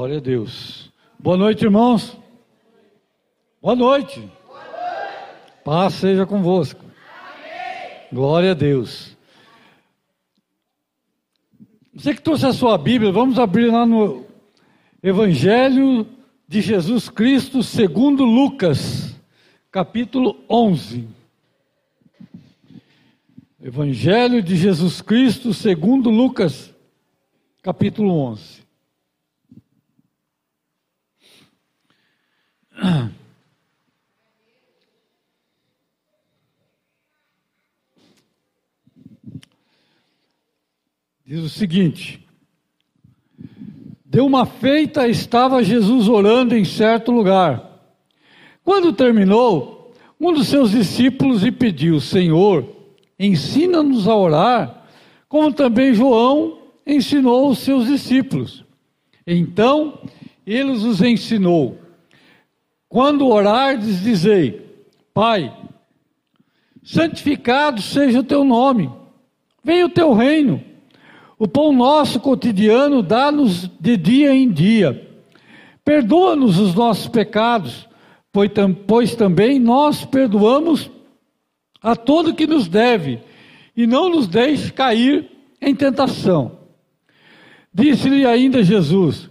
Glória a Deus. Boa noite, irmãos. Boa noite. Paz seja convosco. Glória a Deus. Você que trouxe a sua Bíblia, vamos abrir lá no Evangelho de Jesus Cristo segundo Lucas, capítulo 11. Evangelho de Jesus Cristo segundo Lucas, capítulo 11. Diz o seguinte: Deu uma feita, estava Jesus orando em certo lugar. Quando terminou, um dos seus discípulos lhe pediu: Senhor, ensina-nos a orar, como também João ensinou os seus discípulos. Então, ele os ensinou: Quando orardes, dizei: Pai, santificado seja o teu nome, venha o teu reino o pão nosso cotidiano dá-nos de dia em dia. Perdoa-nos os nossos pecados, pois também nós perdoamos a todo que nos deve, e não nos deixe cair em tentação. Disse-lhe ainda Jesus: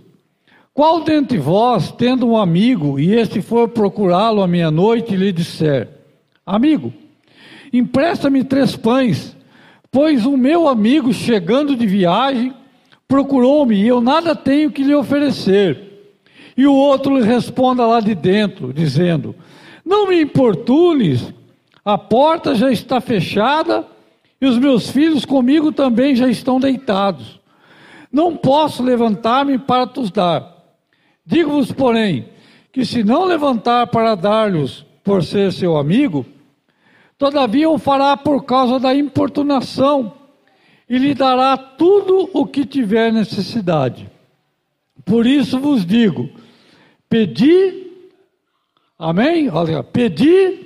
Qual dentre vós, tendo um amigo, e este for procurá-lo à meia-noite, lhe disser: Amigo, empresta-me três pães Pois o meu amigo, chegando de viagem, procurou-me e eu nada tenho que lhe oferecer. E o outro lhe responda lá de dentro, dizendo: Não me importunes, a porta já está fechada e os meus filhos comigo também já estão deitados. Não posso levantar-me para te dar. Digo-vos, porém, que se não levantar para dar-lhes por ser seu amigo, Todavia o fará por causa da importunação e lhe dará tudo o que tiver necessidade. Por isso vos digo: pedi, amém? Olha, pedi.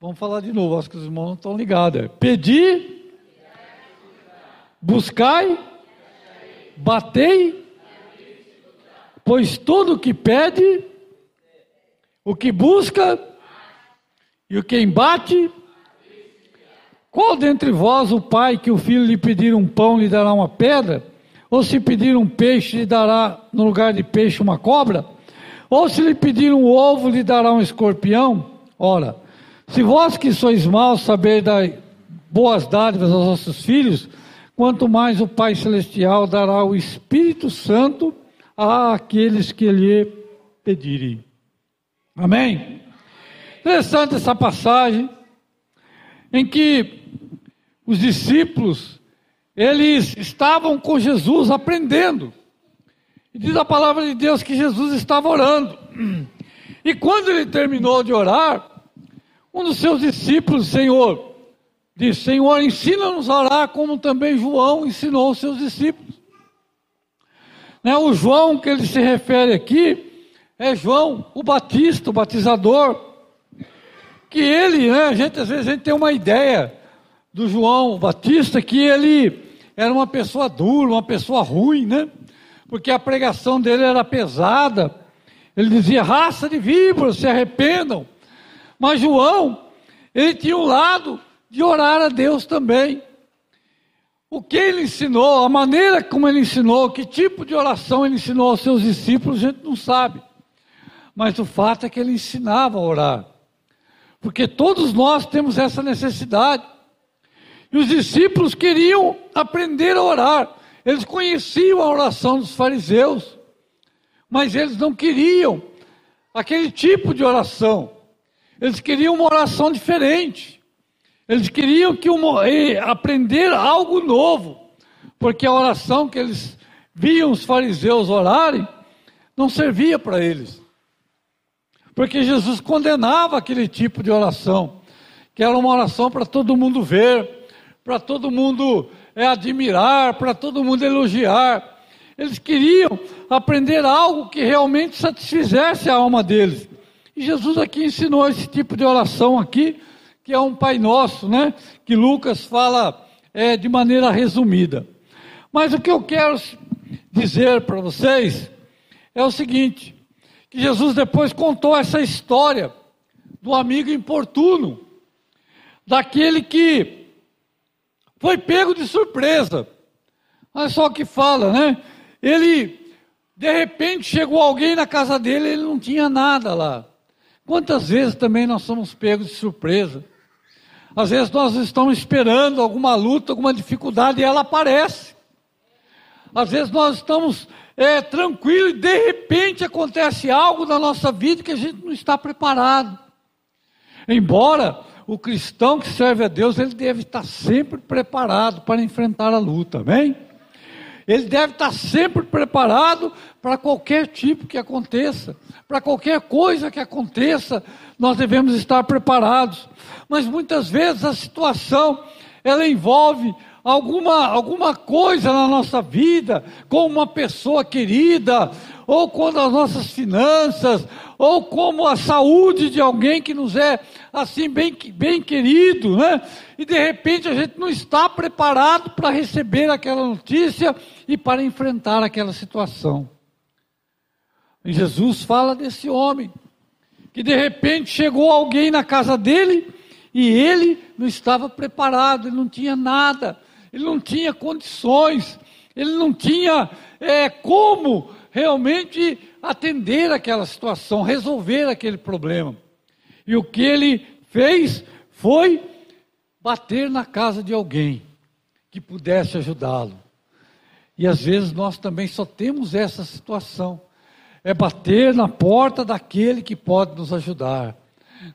Vamos falar de novo, acho que os irmãos não estão ligados. Pedi, buscai, batei, pois todo o que pede, o que busca, e o que embate? Qual dentre vós o pai que o filho lhe pedir um pão lhe dará uma pedra? Ou se pedir um peixe lhe dará no lugar de peixe uma cobra? Ou se lhe pedir um ovo lhe dará um escorpião? Ora, se vós que sois maus saber dar boas dádivas aos vossos filhos, quanto mais o Pai Celestial dará o Espírito Santo àqueles que lhe pedirem. Amém? Interessante essa passagem em que os discípulos eles estavam com Jesus aprendendo. E diz a palavra de Deus que Jesus estava orando. E quando ele terminou de orar, um dos seus discípulos, Senhor, disse: Senhor, ensina-nos a orar como também João ensinou os seus discípulos. Né, o João que ele se refere aqui é João, o Batista, o batizador que ele, né, a gente às vezes a gente tem uma ideia do João Batista que ele era uma pessoa dura, uma pessoa ruim, né? Porque a pregação dele era pesada. Ele dizia: raça de víboras, se arrependam. Mas João, ele tinha um lado de orar a Deus também. O que ele ensinou, a maneira como ele ensinou, que tipo de oração ele ensinou aos seus discípulos, a gente não sabe. Mas o fato é que ele ensinava a orar. Porque todos nós temos essa necessidade. E os discípulos queriam aprender a orar. Eles conheciam a oração dos fariseus, mas eles não queriam aquele tipo de oração. Eles queriam uma oração diferente. Eles queriam que uma, aprender algo novo, porque a oração que eles viam os fariseus orarem não servia para eles. Porque Jesus condenava aquele tipo de oração, que era uma oração para todo mundo ver, para todo mundo é, admirar, para todo mundo elogiar. Eles queriam aprender algo que realmente satisfizesse a alma deles. E Jesus aqui ensinou esse tipo de oração aqui, que é um Pai Nosso, né? Que Lucas fala é, de maneira resumida. Mas o que eu quero dizer para vocês é o seguinte: que Jesus depois contou essa história do amigo importuno, daquele que foi pego de surpresa. Olha só o que fala, né? Ele, de repente, chegou alguém na casa dele, ele não tinha nada lá. Quantas vezes também nós somos pegos de surpresa? Às vezes nós estamos esperando alguma luta, alguma dificuldade e ela aparece. Às vezes nós estamos é, tranquilos e de repente acontece algo na nossa vida que a gente não está preparado. Embora o cristão que serve a Deus, ele deve estar sempre preparado para enfrentar a luta, amém? Ele deve estar sempre preparado para qualquer tipo que aconteça, para qualquer coisa que aconteça, nós devemos estar preparados. Mas muitas vezes a situação ela envolve alguma, alguma coisa na nossa vida, com uma pessoa querida, ou com as nossas finanças, ou como a saúde de alguém que nos é assim bem, bem querido, né? E de repente a gente não está preparado para receber aquela notícia e para enfrentar aquela situação. E Jesus fala desse homem que de repente chegou alguém na casa dele e ele não estava preparado, ele não tinha nada, ele não tinha condições, ele não tinha é, como realmente atender aquela situação, resolver aquele problema. E o que ele fez foi bater na casa de alguém que pudesse ajudá-lo. E às vezes nós também só temos essa situação. É bater na porta daquele que pode nos ajudar.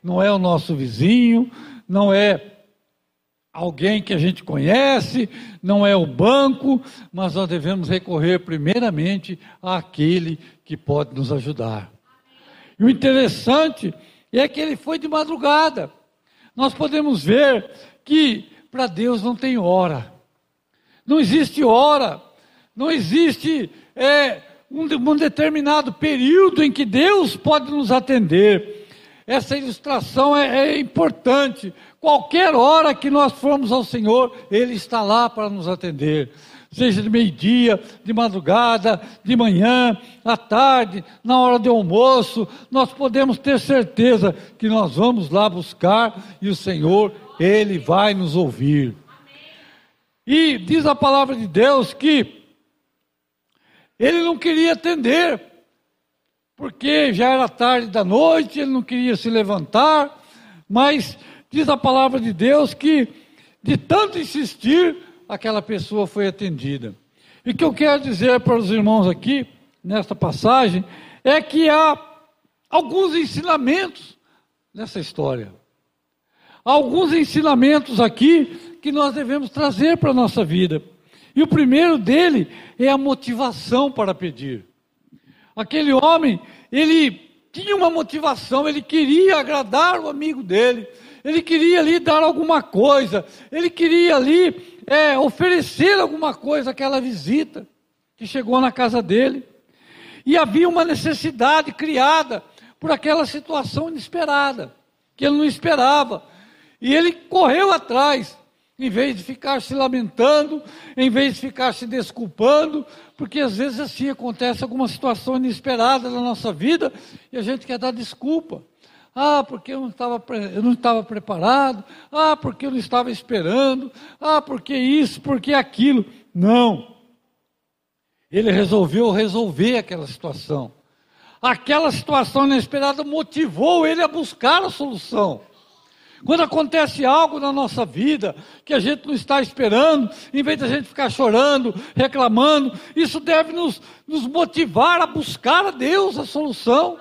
Não é o nosso vizinho, não é alguém que a gente conhece, não é o banco, mas nós devemos recorrer primeiramente àquele que pode nos ajudar. E o interessante é que ele foi de madrugada. Nós podemos ver que para Deus não tem hora, não existe hora, não existe é, um, um determinado período em que Deus pode nos atender. Essa ilustração é, é importante. Qualquer hora que nós formos ao Senhor, Ele está lá para nos atender. Seja de meio-dia, de madrugada, de manhã, à tarde, na hora do almoço, nós podemos ter certeza que nós vamos lá buscar e o Senhor, Ele vai nos ouvir. E diz a palavra de Deus que ele não queria atender, porque já era tarde da noite, ele não queria se levantar, mas diz a palavra de Deus que, de tanto insistir, aquela pessoa foi atendida. E o que eu quero dizer para os irmãos aqui, nesta passagem, é que há alguns ensinamentos nessa história. Há alguns ensinamentos aqui que nós devemos trazer para a nossa vida. E o primeiro dele é a motivação para pedir. Aquele homem, ele tinha uma motivação, ele queria agradar o amigo dele, ele queria ali dar alguma coisa, ele queria ali é, oferecer alguma coisa àquela visita que chegou na casa dele. E havia uma necessidade criada por aquela situação inesperada, que ele não esperava. E ele correu atrás em vez de ficar se lamentando, em vez de ficar se desculpando, porque às vezes assim acontece alguma situação inesperada na nossa vida e a gente quer dar desculpa. Ah, porque eu não estava, eu não estava preparado. Ah, porque eu não estava esperando. Ah, porque isso, porque aquilo. Não. Ele resolveu resolver aquela situação. Aquela situação inesperada motivou ele a buscar a solução. Quando acontece algo na nossa vida que a gente não está esperando, em vez de a gente ficar chorando, reclamando, isso deve nos, nos motivar a buscar a Deus a solução.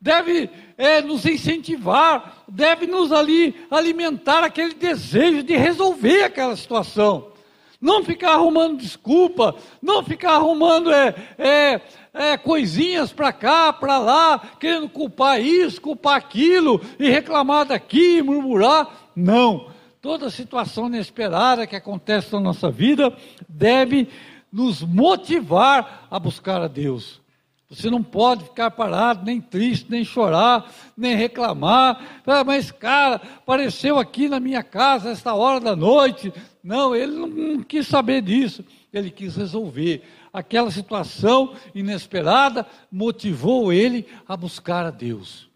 Deve é, nos incentivar, deve nos ali alimentar aquele desejo de resolver aquela situação. Não ficar arrumando desculpa, não ficar arrumando é, é é, coisinhas para cá, para lá, querendo culpar isso, culpar aquilo, e reclamar daqui, murmurar. Não. Toda situação inesperada que acontece na nossa vida deve nos motivar a buscar a Deus. Você não pode ficar parado, nem triste, nem chorar, nem reclamar. Ah, mas, cara, apareceu aqui na minha casa esta hora da noite. Não, ele não, quis saber disso. ele quis resolver. Aquela situação inesperada motivou ele a buscar a Deus.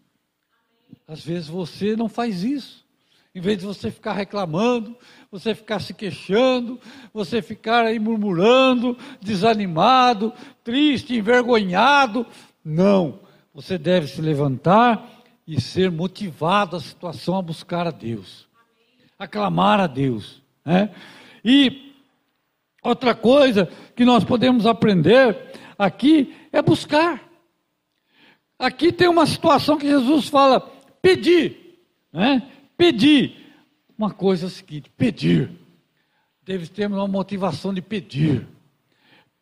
Às vezes você não faz isso. Em vez de você ficar reclamando, você ficar se queixando, você ficar aí murmurando, desanimado, triste, envergonhado. Não. Você deve se levantar e ser motivado a situação a buscar a Deus, a clamar a Deus. Né? E outra coisa que nós podemos aprender aqui é buscar. Aqui tem uma situação que Jesus fala: pedir, né? pedir. Uma coisa é a seguinte: pedir. Deve ter uma motivação de pedir.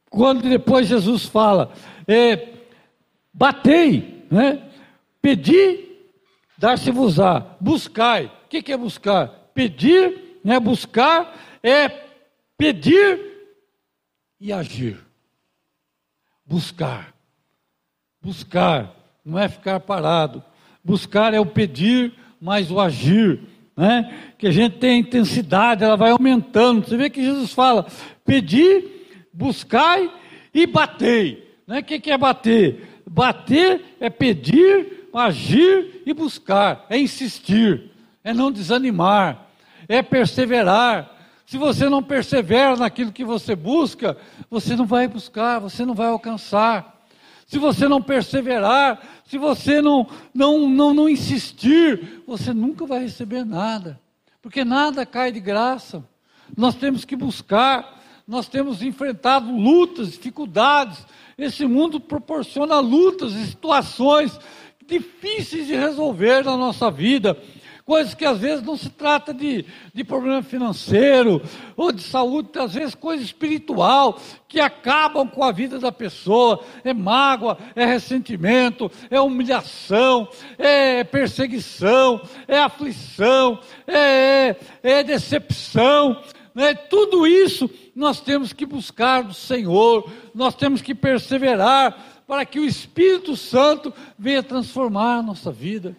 Quando depois Jesus fala, é, batei, né? pedi, dar-se-vos-á, buscai. O que, que é buscar? Pedir, né? buscar é pedir e agir. Buscar. Buscar, não é ficar parado. Buscar é o pedir, mas o agir, né? Que a gente tem a intensidade, ela vai aumentando. Você vê que Jesus fala: pedir, buscai e batei. Né? O que, que é bater? Bater é pedir, agir e buscar, é insistir, é não desanimar, é perseverar. Se você não persevera naquilo que você busca, você não vai buscar, você não vai alcançar. Se você não perseverar, se você não, não, não, não insistir, você nunca vai receber nada. Porque nada cai de graça. Nós temos que buscar, nós temos enfrentado lutas, dificuldades. Esse mundo proporciona lutas e situações difíceis de resolver na nossa vida coisas que às vezes não se trata de, de problema financeiro ou de saúde, às vezes coisa espiritual, que acabam com a vida da pessoa. É mágoa, é ressentimento, é humilhação, é perseguição, é aflição, é, é, é decepção. Né? Tudo isso nós temos que buscar do Senhor, nós temos que perseverar para que o Espírito Santo venha transformar a nossa vida.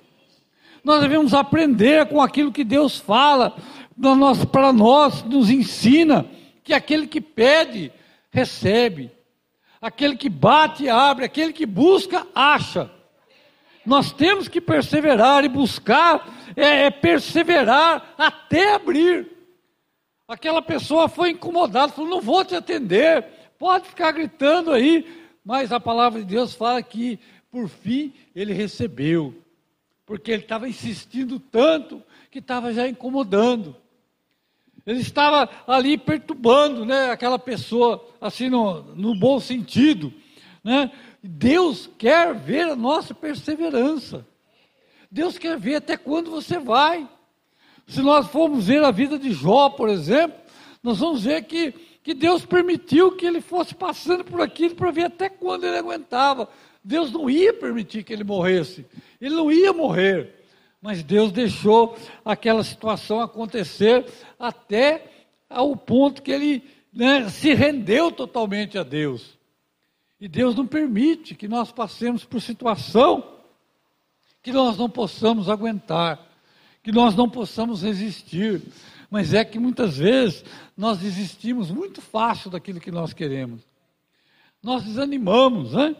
Nós devemos aprender com aquilo que Deus fala para nós, nos ensina que aquele que pede, recebe. Aquele que bate, abre. Aquele que busca, acha. Nós temos que perseverar e buscar, é, é perseverar até abrir. Aquela pessoa foi incomodada, falou: não vou te atender, pode ficar gritando aí, mas a palavra de Deus fala que, por fim, ele recebeu porque ele estava insistindo tanto que estava já incomodando. Ele estava ali perturbando né, aquela pessoa, assim, no, no bom sentido. Né? Deus quer ver a nossa perseverança. Deus quer ver até quando você vai. Se nós formos ver a vida de Jó, por exemplo, nós vamos ver que, que Deus permitiu que ele fosse passando por aquilo para ver até quando ele aguentava. Deus não ia permitir que ele morresse. Ele não ia morrer. Mas Deus deixou aquela situação acontecer até ao ponto que ele né, se rendeu totalmente a Deus. E Deus não permite que nós passemos por situação que nós não possamos aguentar, que nós não possamos resistir. Mas é que muitas vezes nós desistimos muito fácil daquilo que nós queremos. Nós desanimamos, né?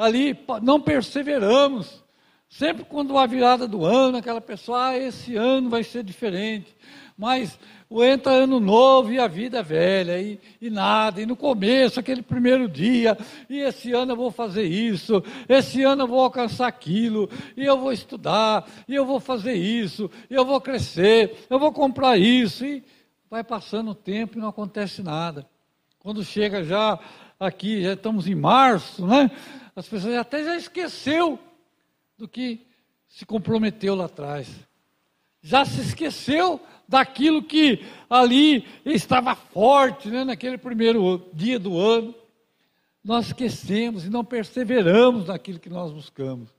Ali não perseveramos. Sempre quando há virada do ano, aquela pessoa, ah, esse ano vai ser diferente. Mas entra ano novo e a vida é velha, e, e nada, e no começo, aquele primeiro dia, e esse ano eu vou fazer isso, esse ano eu vou alcançar aquilo, e eu vou estudar, e eu vou fazer isso, e eu vou crescer, eu vou comprar isso, e vai passando o tempo e não acontece nada. Quando chega já aqui, já estamos em março, né? As pessoas até já esqueceu do que se comprometeu lá atrás. Já se esqueceu daquilo que ali estava forte, né, naquele primeiro dia do ano. Nós esquecemos e não perseveramos naquilo que nós buscamos.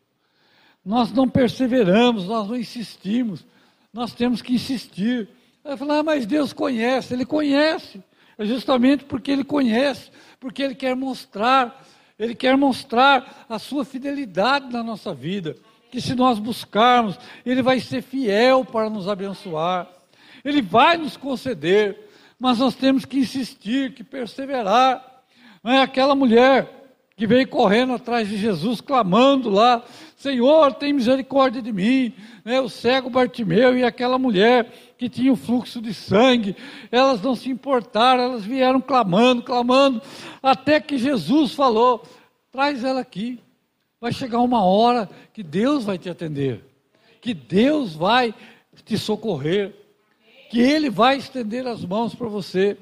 Nós não perseveramos, nós não insistimos. Nós temos que insistir. Vai falar, ah, mas Deus conhece, Ele conhece. É justamente porque Ele conhece, porque Ele quer mostrar ele quer mostrar a sua fidelidade na nossa vida. Que se nós buscarmos, Ele vai ser fiel para nos abençoar. Ele vai nos conceder. mas nós temos que insistir, que perseverar. Não é aquela mulher que veio correndo atrás de Jesus, clamando lá: Senhor, tem misericórdia de mim. Né, o cego Bartimeu e aquela mulher que tinha o fluxo de sangue, elas não se importaram, elas vieram clamando, clamando, até que Jesus falou: traz ela aqui. Vai chegar uma hora que Deus vai te atender, que Deus vai te socorrer, que Ele vai estender as mãos para você,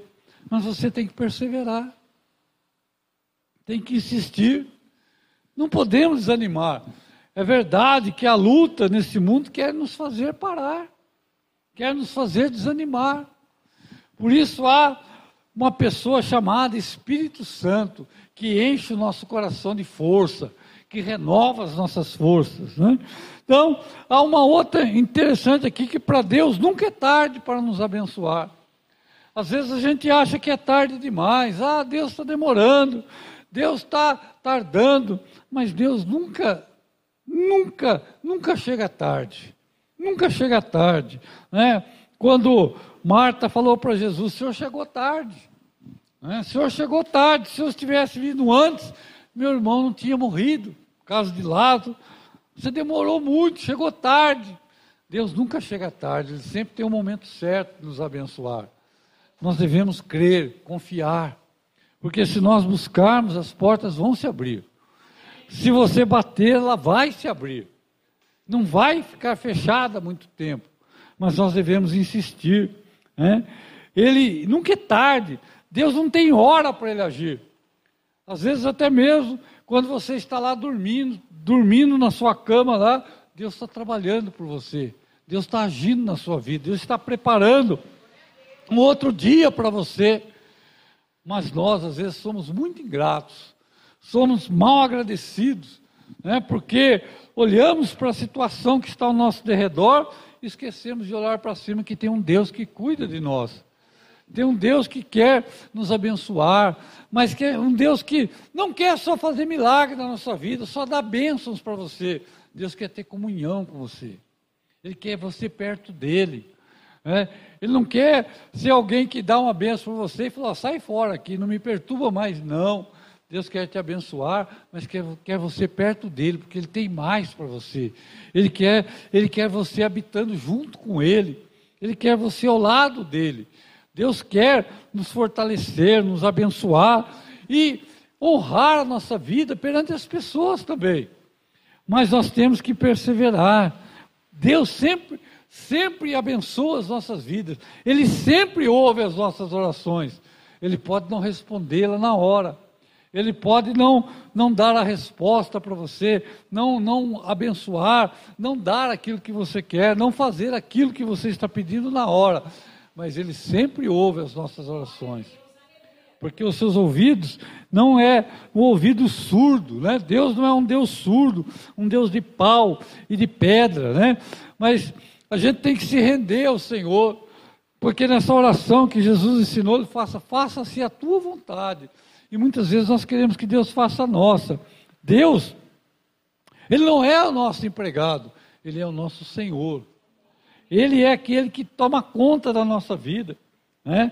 mas você tem que perseverar tem que insistir. Não podemos desanimar. É verdade que a luta nesse mundo quer nos fazer parar, quer nos fazer desanimar. Por isso há uma pessoa chamada Espírito Santo que enche o nosso coração de força, que renova as nossas forças. Né? Então, há uma outra interessante aqui que para Deus nunca é tarde para nos abençoar. Às vezes a gente acha que é tarde demais, ah, Deus está demorando, Deus está tardando, mas Deus nunca, nunca, nunca chega tarde. Nunca chega tarde. Né? Quando Marta falou para Jesus, o Senhor chegou tarde. Né? O Senhor chegou tarde, se eu tivesse vindo antes, meu irmão não tinha morrido, caso de lado. Você demorou muito, chegou tarde. Deus nunca chega tarde, Ele sempre tem o um momento certo de nos abençoar. Nós devemos crer, confiar. Porque se nós buscarmos, as portas vão se abrir. Se você bater, ela vai se abrir. Não vai ficar fechada muito tempo. Mas nós devemos insistir. Né? Ele nunca é tarde. Deus não tem hora para ele agir. Às vezes até mesmo quando você está lá dormindo, dormindo na sua cama lá, Deus está trabalhando por você. Deus está agindo na sua vida. Deus está preparando um outro dia para você. Mas nós, às vezes, somos muito ingratos, somos mal agradecidos, né? porque olhamos para a situação que está ao nosso derredor e esquecemos de olhar para cima que tem um Deus que cuida de nós. Tem um Deus que quer nos abençoar, mas que é um Deus que não quer só fazer milagre na nossa vida, só dar bênçãos para você. Deus quer ter comunhão com você. Ele quer você perto dele. Né? Ele não quer ser alguém que dá uma benção para você e fala, sai fora aqui, não me perturba mais, não. Deus quer te abençoar, mas quer, quer você perto dele, porque ele tem mais para você. Ele quer, ele quer você habitando junto com ele. Ele quer você ao lado dele. Deus quer nos fortalecer, nos abençoar e honrar a nossa vida perante as pessoas também. Mas nós temos que perseverar. Deus sempre sempre abençoa as nossas vidas, Ele sempre ouve as nossas orações. Ele pode não respondê-la na hora, Ele pode não, não dar a resposta para você, não, não abençoar, não dar aquilo que você quer, não fazer aquilo que você está pedindo na hora, mas Ele sempre ouve as nossas orações. Porque os seus ouvidos não é o ouvido surdo, né? Deus não é um Deus surdo, um Deus de pau e de pedra, né? Mas a gente tem que se render ao Senhor, porque nessa oração que Jesus ensinou, ele faça, faça-se a tua vontade. E muitas vezes nós queremos que Deus faça a nossa. Deus, Ele não é o nosso empregado, Ele é o nosso Senhor. Ele é aquele que toma conta da nossa vida. Né?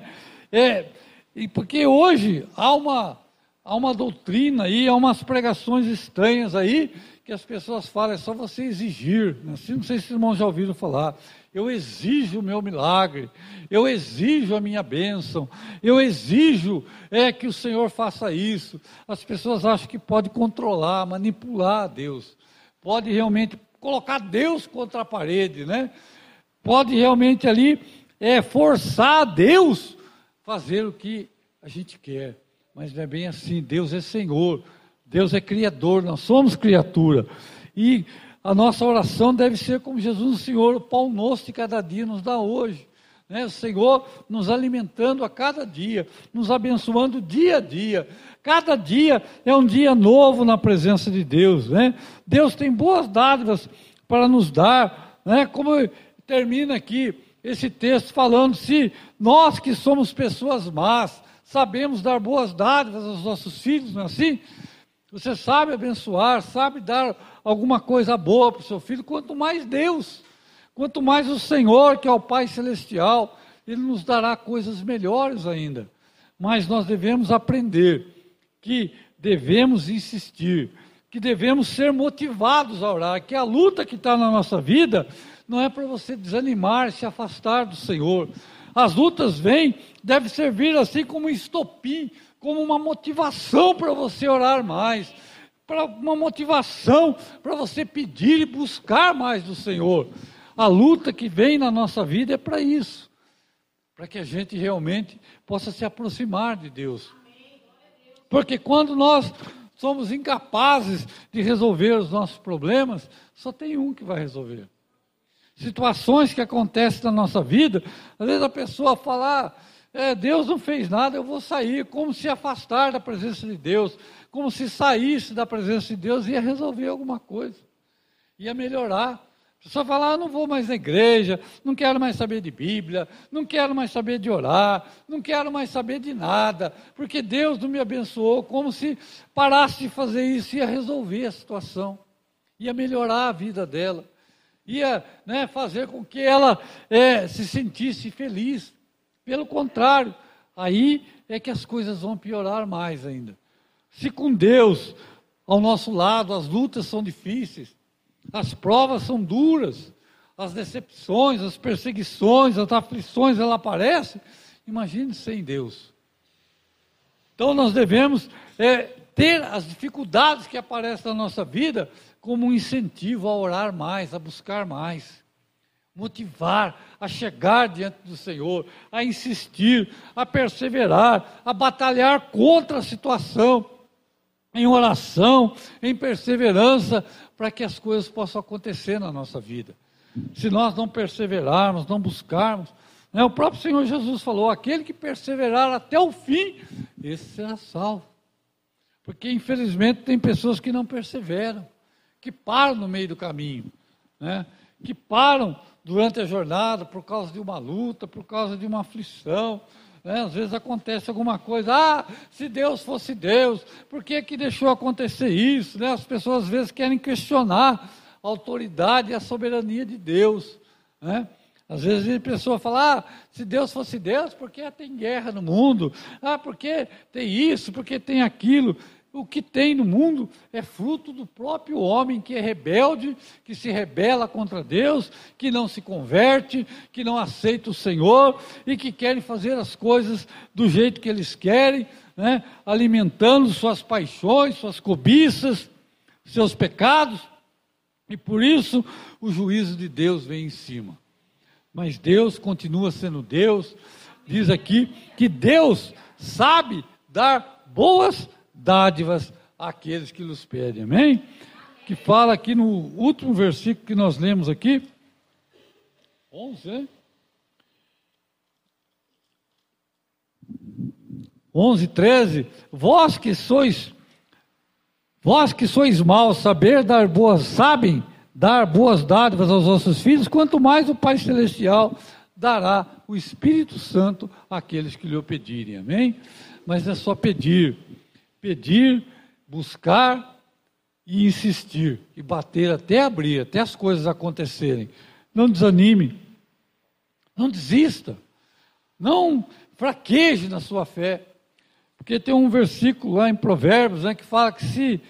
É, e porque hoje há uma, há uma doutrina aí, há umas pregações estranhas aí, que as pessoas falam, é só você exigir. Né? Assim, não sei se os irmãos já ouviram falar. Eu exijo o meu milagre, eu exijo a minha bênção, eu exijo é, que o Senhor faça isso. As pessoas acham que pode controlar, manipular Deus, pode realmente colocar Deus contra a parede, né? Pode realmente ali é, forçar Deus fazer o que a gente quer. Mas não é bem assim, Deus é Senhor. Deus é criador, nós somos criatura. E a nossa oração deve ser como Jesus, o Senhor, o pão nosso de cada dia nos dá hoje. Né? O Senhor nos alimentando a cada dia, nos abençoando dia a dia. Cada dia é um dia novo na presença de Deus. Né? Deus tem boas dádivas para nos dar. Né? Como termina aqui esse texto falando, se nós que somos pessoas más, sabemos dar boas dádivas aos nossos filhos, não é assim? Você sabe abençoar, sabe dar alguma coisa boa para o seu filho, quanto mais Deus, quanto mais o Senhor, que é o Pai Celestial, Ele nos dará coisas melhores ainda. Mas nós devemos aprender que devemos insistir, que devemos ser motivados a orar, que a luta que está na nossa vida não é para você desanimar, se afastar do Senhor. As lutas vêm, deve servir assim como um estopim, como uma motivação para você orar mais, para uma motivação para você pedir e buscar mais do Senhor. A luta que vem na nossa vida é para isso, para que a gente realmente possa se aproximar de Deus. Porque quando nós somos incapazes de resolver os nossos problemas, só tem um que vai resolver. Situações que acontecem na nossa vida, às vezes a pessoa fala, ah, é, Deus não fez nada, eu vou sair, como se afastar da presença de Deus, como se saísse da presença de Deus ia resolver alguma coisa, ia melhorar. A pessoa fala, ah, não vou mais na igreja, não quero mais saber de Bíblia, não quero mais saber de orar, não quero mais saber de nada, porque Deus não me abençoou, como se parasse de fazer isso, ia resolver a situação, ia melhorar a vida dela, ia né, fazer com que ela é, se sentisse feliz. Pelo contrário, aí é que as coisas vão piorar mais ainda. Se com Deus ao nosso lado as lutas são difíceis, as provas são duras, as decepções, as perseguições, as aflições, ela aparecem, imagine sem Deus. Então nós devemos é, ter as dificuldades que aparecem na nossa vida como um incentivo a orar mais, a buscar mais motivar a chegar diante do Senhor, a insistir, a perseverar, a batalhar contra a situação, em oração, em perseverança, para que as coisas possam acontecer na nossa vida. Se nós não perseverarmos, não buscarmos, né, o próprio Senhor Jesus falou: aquele que perseverar até o fim, esse será salvo. Porque infelizmente tem pessoas que não perseveram, que param no meio do caminho, né, que param durante a jornada por causa de uma luta, por causa de uma aflição. Né? Às vezes acontece alguma coisa, ah, se Deus fosse Deus, por que, que deixou acontecer isso? Né? As pessoas às vezes querem questionar a autoridade e a soberania de Deus. Né? Às vezes a pessoa fala, ah, se Deus fosse Deus, por que tem guerra no mundo? Ah, porque tem isso, porque tem aquilo o que tem no mundo é fruto do próprio homem que é rebelde, que se rebela contra Deus, que não se converte, que não aceita o Senhor e que querem fazer as coisas do jeito que eles querem, né? alimentando suas paixões, suas cobiças, seus pecados, e por isso o juízo de Deus vem em cima. Mas Deus continua sendo Deus, diz aqui que Deus sabe dar boas dádivas àqueles que nos pedem. Amém? Que fala aqui no último versículo que nós lemos aqui. 11, hein? 11, 13. Vós que sois, vós que sois maus, saber dar boas, sabem dar boas dádivas aos vossos filhos, quanto mais o Pai Celestial dará o Espírito Santo àqueles que lhe o pedirem. Amém? Mas é só pedir pedir, buscar e insistir, e bater até abrir, até as coisas acontecerem. Não desanime, não desista, não fraqueje na sua fé, porque tem um versículo lá em Provérbios né, que fala que se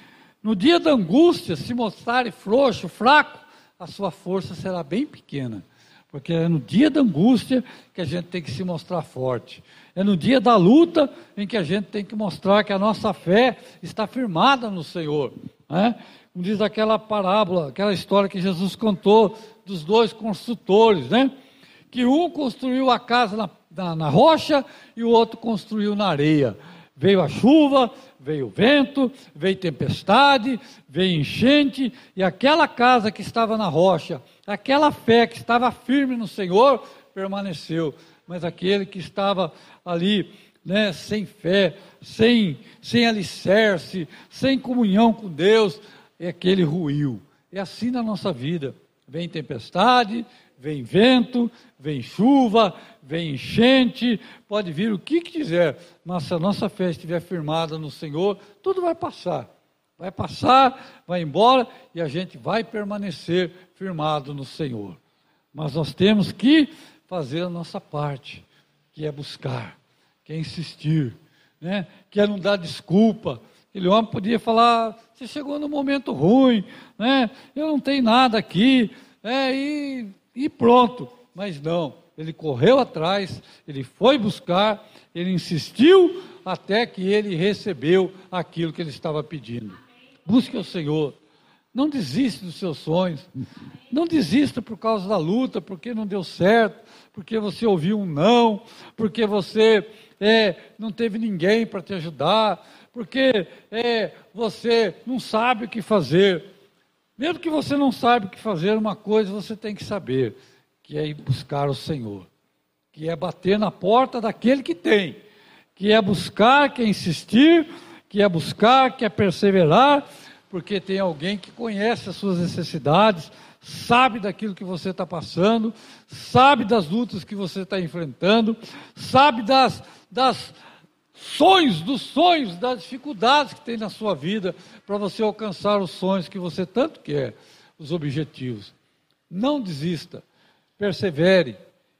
no dia da angústia se mostrar frouxo, fraco, a sua força será bem pequena. Porque é no dia da angústia que a gente tem que se mostrar forte. É no dia da luta em que a gente tem que mostrar que a nossa fé está firmada no Senhor. Né? Como diz aquela parábola, aquela história que Jesus contou dos dois construtores, né? Que um construiu a casa na, na, na rocha e o outro construiu na areia. Veio a chuva, veio o vento, veio tempestade, veio enchente, e aquela casa que estava na rocha, aquela fé que estava firme no Senhor, permaneceu. Mas aquele que estava ali, né, sem fé, sem, sem alicerce, sem comunhão com Deus, é aquele ruiu. É assim na nossa vida. Vem tempestade, vem vento, vem chuva, vem enchente, pode vir o que quiser, mas se a nossa fé estiver firmada no Senhor, tudo vai passar. Vai passar, vai embora e a gente vai permanecer firmado no Senhor. Mas nós temos que fazer a nossa parte. que é buscar, que é insistir, né? que é não dar desculpa. Aquele homem podia falar, você chegou no momento ruim, né? eu não tenho nada aqui, é, e, e pronto. Mas não, ele correu atrás, ele foi buscar, ele insistiu até que ele recebeu aquilo que ele estava pedindo. Busque o Senhor. Não desista dos seus sonhos. Não desista por causa da luta, porque não deu certo, porque você ouviu um não, porque você é, não teve ninguém para te ajudar, porque é, você não sabe o que fazer. Mesmo que você não saiba o que fazer, uma coisa você tem que saber que é ir buscar o Senhor, que é bater na porta daquele que tem, que é buscar, que é insistir, que é buscar, que é perseverar, porque tem alguém que conhece as suas necessidades, sabe daquilo que você está passando, sabe das lutas que você está enfrentando, sabe das, das sonhos, dos sonhos, das dificuldades que tem na sua vida para você alcançar os sonhos que você tanto quer, os objetivos. Não desista persevere,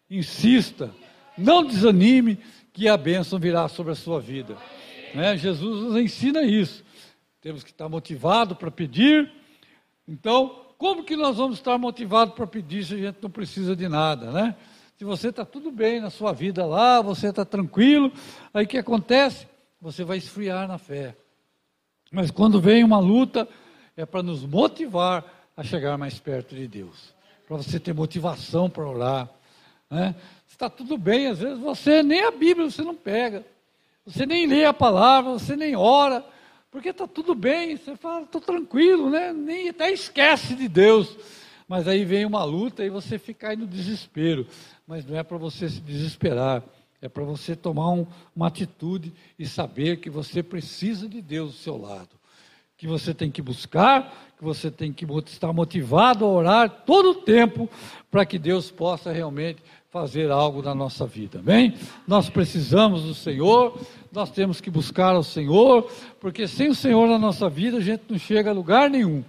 insista, não desanime, que a bênção virá sobre a sua vida. Né? Jesus nos ensina isso. Temos que estar motivados para pedir. Então, como que nós vamos estar motivados para pedir se a gente não precisa de nada, né? Se você está tudo bem na sua vida lá, você está tranquilo, aí o que acontece? Você vai esfriar na fé. Mas quando vem uma luta, é para nos motivar a chegar mais perto de Deus para você ter motivação para orar. Né? Está tudo bem, às vezes você nem a Bíblia você não pega, você nem lê a palavra, você nem ora, porque está tudo bem, você fala, estou tranquilo, né? nem até esquece de Deus. Mas aí vem uma luta e você fica aí no desespero. Mas não é para você se desesperar, é para você tomar um, uma atitude e saber que você precisa de Deus do seu lado que você tem que buscar, que você tem que estar motivado a orar todo o tempo para que Deus possa realmente fazer algo na nossa vida, bem? Nós precisamos do Senhor, nós temos que buscar o Senhor, porque sem o Senhor na nossa vida a gente não chega a lugar nenhum.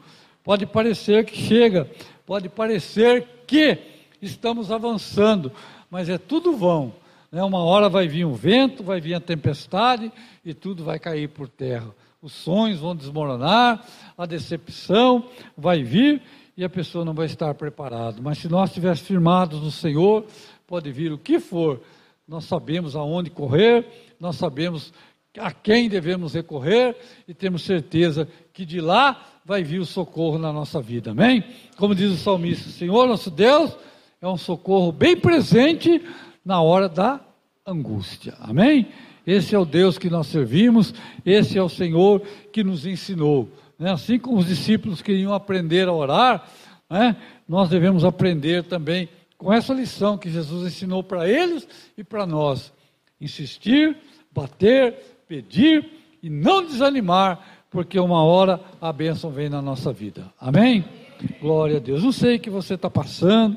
Pode parecer que chega, pode parecer que estamos avançando, mas é tudo vão. Né? Uma hora vai vir um vento, vai vir a tempestade e tudo vai cair por terra os sonhos vão desmoronar, a decepção vai vir e a pessoa não vai estar preparada. Mas se nós estivermos firmados no Senhor, pode vir o que for, nós sabemos aonde correr, nós sabemos a quem devemos recorrer e temos certeza que de lá vai vir o socorro na nossa vida. Amém? Como diz o salmista, Senhor nosso Deus é um socorro bem presente na hora da angústia. Amém? Esse é o Deus que nós servimos, esse é o Senhor que nos ensinou. Né? Assim como os discípulos queriam aprender a orar, né? nós devemos aprender também com essa lição que Jesus ensinou para eles e para nós: insistir, bater, pedir e não desanimar, porque uma hora a bênção vem na nossa vida. Amém? Glória a Deus. Não sei o que você está passando,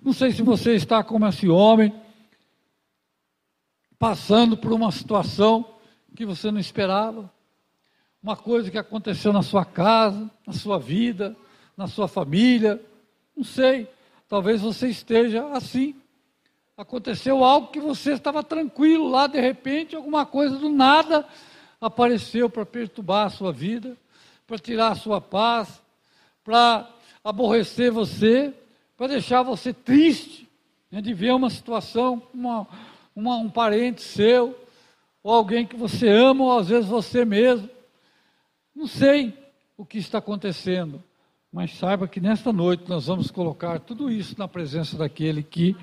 não sei se você está como esse homem passando por uma situação que você não esperava, uma coisa que aconteceu na sua casa, na sua vida, na sua família, não sei, talvez você esteja assim. Aconteceu algo que você estava tranquilo lá, de repente, alguma coisa do nada apareceu para perturbar a sua vida, para tirar a sua paz, para aborrecer você, para deixar você triste né, de ver uma situação, uma, uma, um parente seu, ou alguém que você ama, ou às vezes você mesmo. Não sei o que está acontecendo, mas saiba que nesta noite nós vamos colocar tudo isso na presença daquele que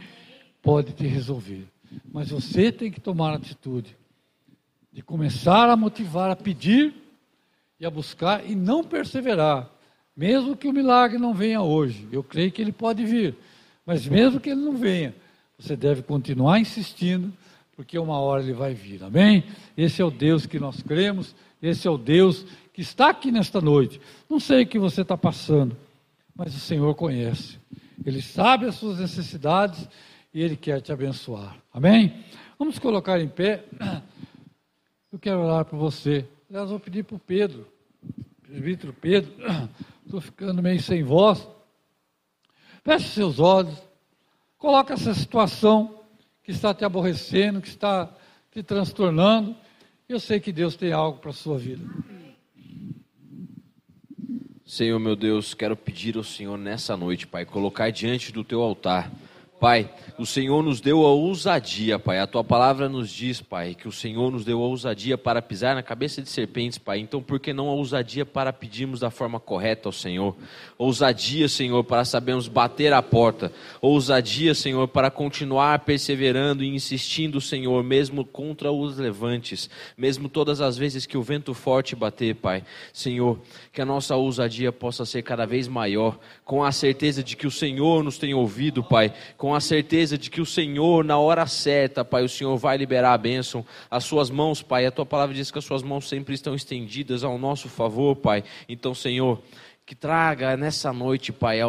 pode te resolver. Mas você tem que tomar a atitude de começar a motivar, a pedir e a buscar e não perseverar, mesmo que o milagre não venha hoje. Eu creio que ele pode vir, mas mesmo que ele não venha, você deve continuar insistindo, porque uma hora ele vai vir, amém? Esse é o Deus que nós cremos, esse é o Deus que está aqui nesta noite. Não sei o que você está passando, mas o Senhor conhece, Ele sabe as suas necessidades e Ele quer te abençoar, amém? Vamos colocar em pé. Eu quero orar por você. Aliás, vou pedir para o Pedro, presbítero Pedro, estou ficando meio sem voz. Feche seus olhos. Coloca essa situação que está te aborrecendo, que está te transtornando. Eu sei que Deus tem algo para a sua vida. Senhor meu Deus, quero pedir ao Senhor nessa noite, Pai, colocar diante do teu altar Pai, o Senhor nos deu a ousadia, Pai. A tua palavra nos diz, Pai, que o Senhor nos deu a ousadia para pisar na cabeça de serpentes, Pai. Então, por que não a ousadia para pedirmos da forma correta ao Senhor? Ousadia, Senhor, para sabermos bater a porta. Ousadia, Senhor, para continuar perseverando e insistindo, Senhor, mesmo contra os levantes, mesmo todas as vezes que o vento forte bater, Pai. Senhor, que a nossa ousadia possa ser cada vez maior, com a certeza de que o Senhor nos tem ouvido, Pai, com a certeza de que o Senhor, na hora certa, Pai, o Senhor vai liberar a bênção. As suas mãos, Pai, a tua palavra diz que as suas mãos sempre estão estendidas ao nosso favor, Pai. Então, Senhor, que traga nessa noite, Pai,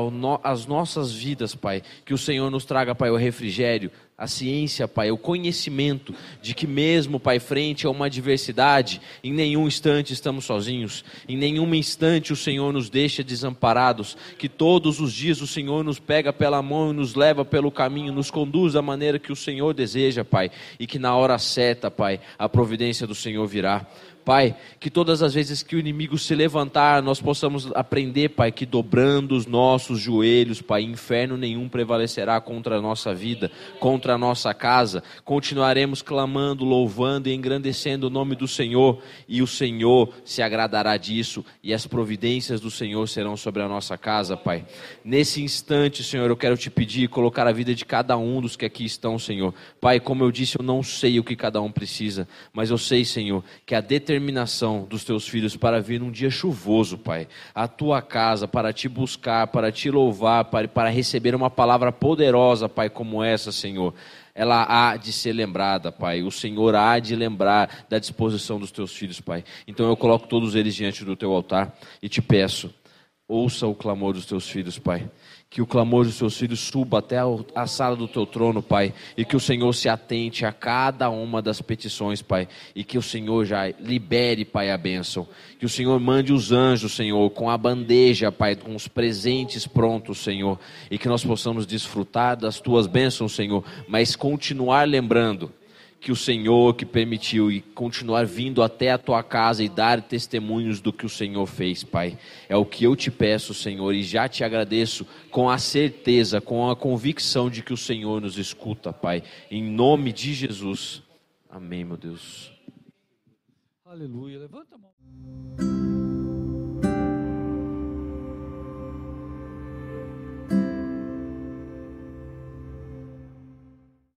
as nossas vidas, Pai, que o Senhor nos traga, Pai, o refrigério, a ciência, Pai, o conhecimento de que mesmo, Pai, frente a uma adversidade, em nenhum instante estamos sozinhos, em nenhum instante o Senhor nos deixa desamparados, que todos os dias o Senhor nos pega pela mão e nos leva pelo caminho, nos conduz da maneira que o Senhor deseja, Pai, e que na hora certa, Pai, a providência do Senhor virá. Pai, que todas as vezes que o inimigo se levantar, nós possamos aprender, Pai, que dobrando os nossos joelhos, Pai, inferno nenhum prevalecerá contra a nossa vida, contra a nossa casa. Continuaremos clamando, louvando e engrandecendo o nome do Senhor, e o Senhor se agradará disso, e as providências do Senhor serão sobre a nossa casa, Pai. Nesse instante, Senhor, eu quero te pedir, colocar a vida de cada um dos que aqui estão, Senhor. Pai, como eu disse, eu não sei o que cada um precisa, mas eu sei, Senhor, que a determinação determinação dos teus filhos para vir num dia chuvoso, Pai, à tua casa, para te buscar, para te louvar, Pai, para receber uma palavra poderosa, Pai, como essa, Senhor ela há de ser lembrada, Pai. O Senhor há de lembrar da disposição dos teus filhos, Pai. Então eu coloco todos eles diante do teu altar e te peço, ouça o clamor dos teus filhos, Pai que o clamor dos seus filhos suba até a sala do teu trono, Pai, e que o Senhor se atente a cada uma das petições, Pai, e que o Senhor já libere, Pai, a bênção. Que o Senhor mande os anjos, Senhor, com a bandeja, Pai, com os presentes prontos, Senhor, e que nós possamos desfrutar das tuas bênçãos, Senhor, mas continuar lembrando que o Senhor que permitiu e continuar vindo até a tua casa e dar testemunhos do que o Senhor fez, Pai. É o que eu te peço, Senhor, e já te agradeço com a certeza, com a convicção de que o Senhor nos escuta, Pai. Em nome de Jesus. Amém, meu Deus. Aleluia. Levanta a mão.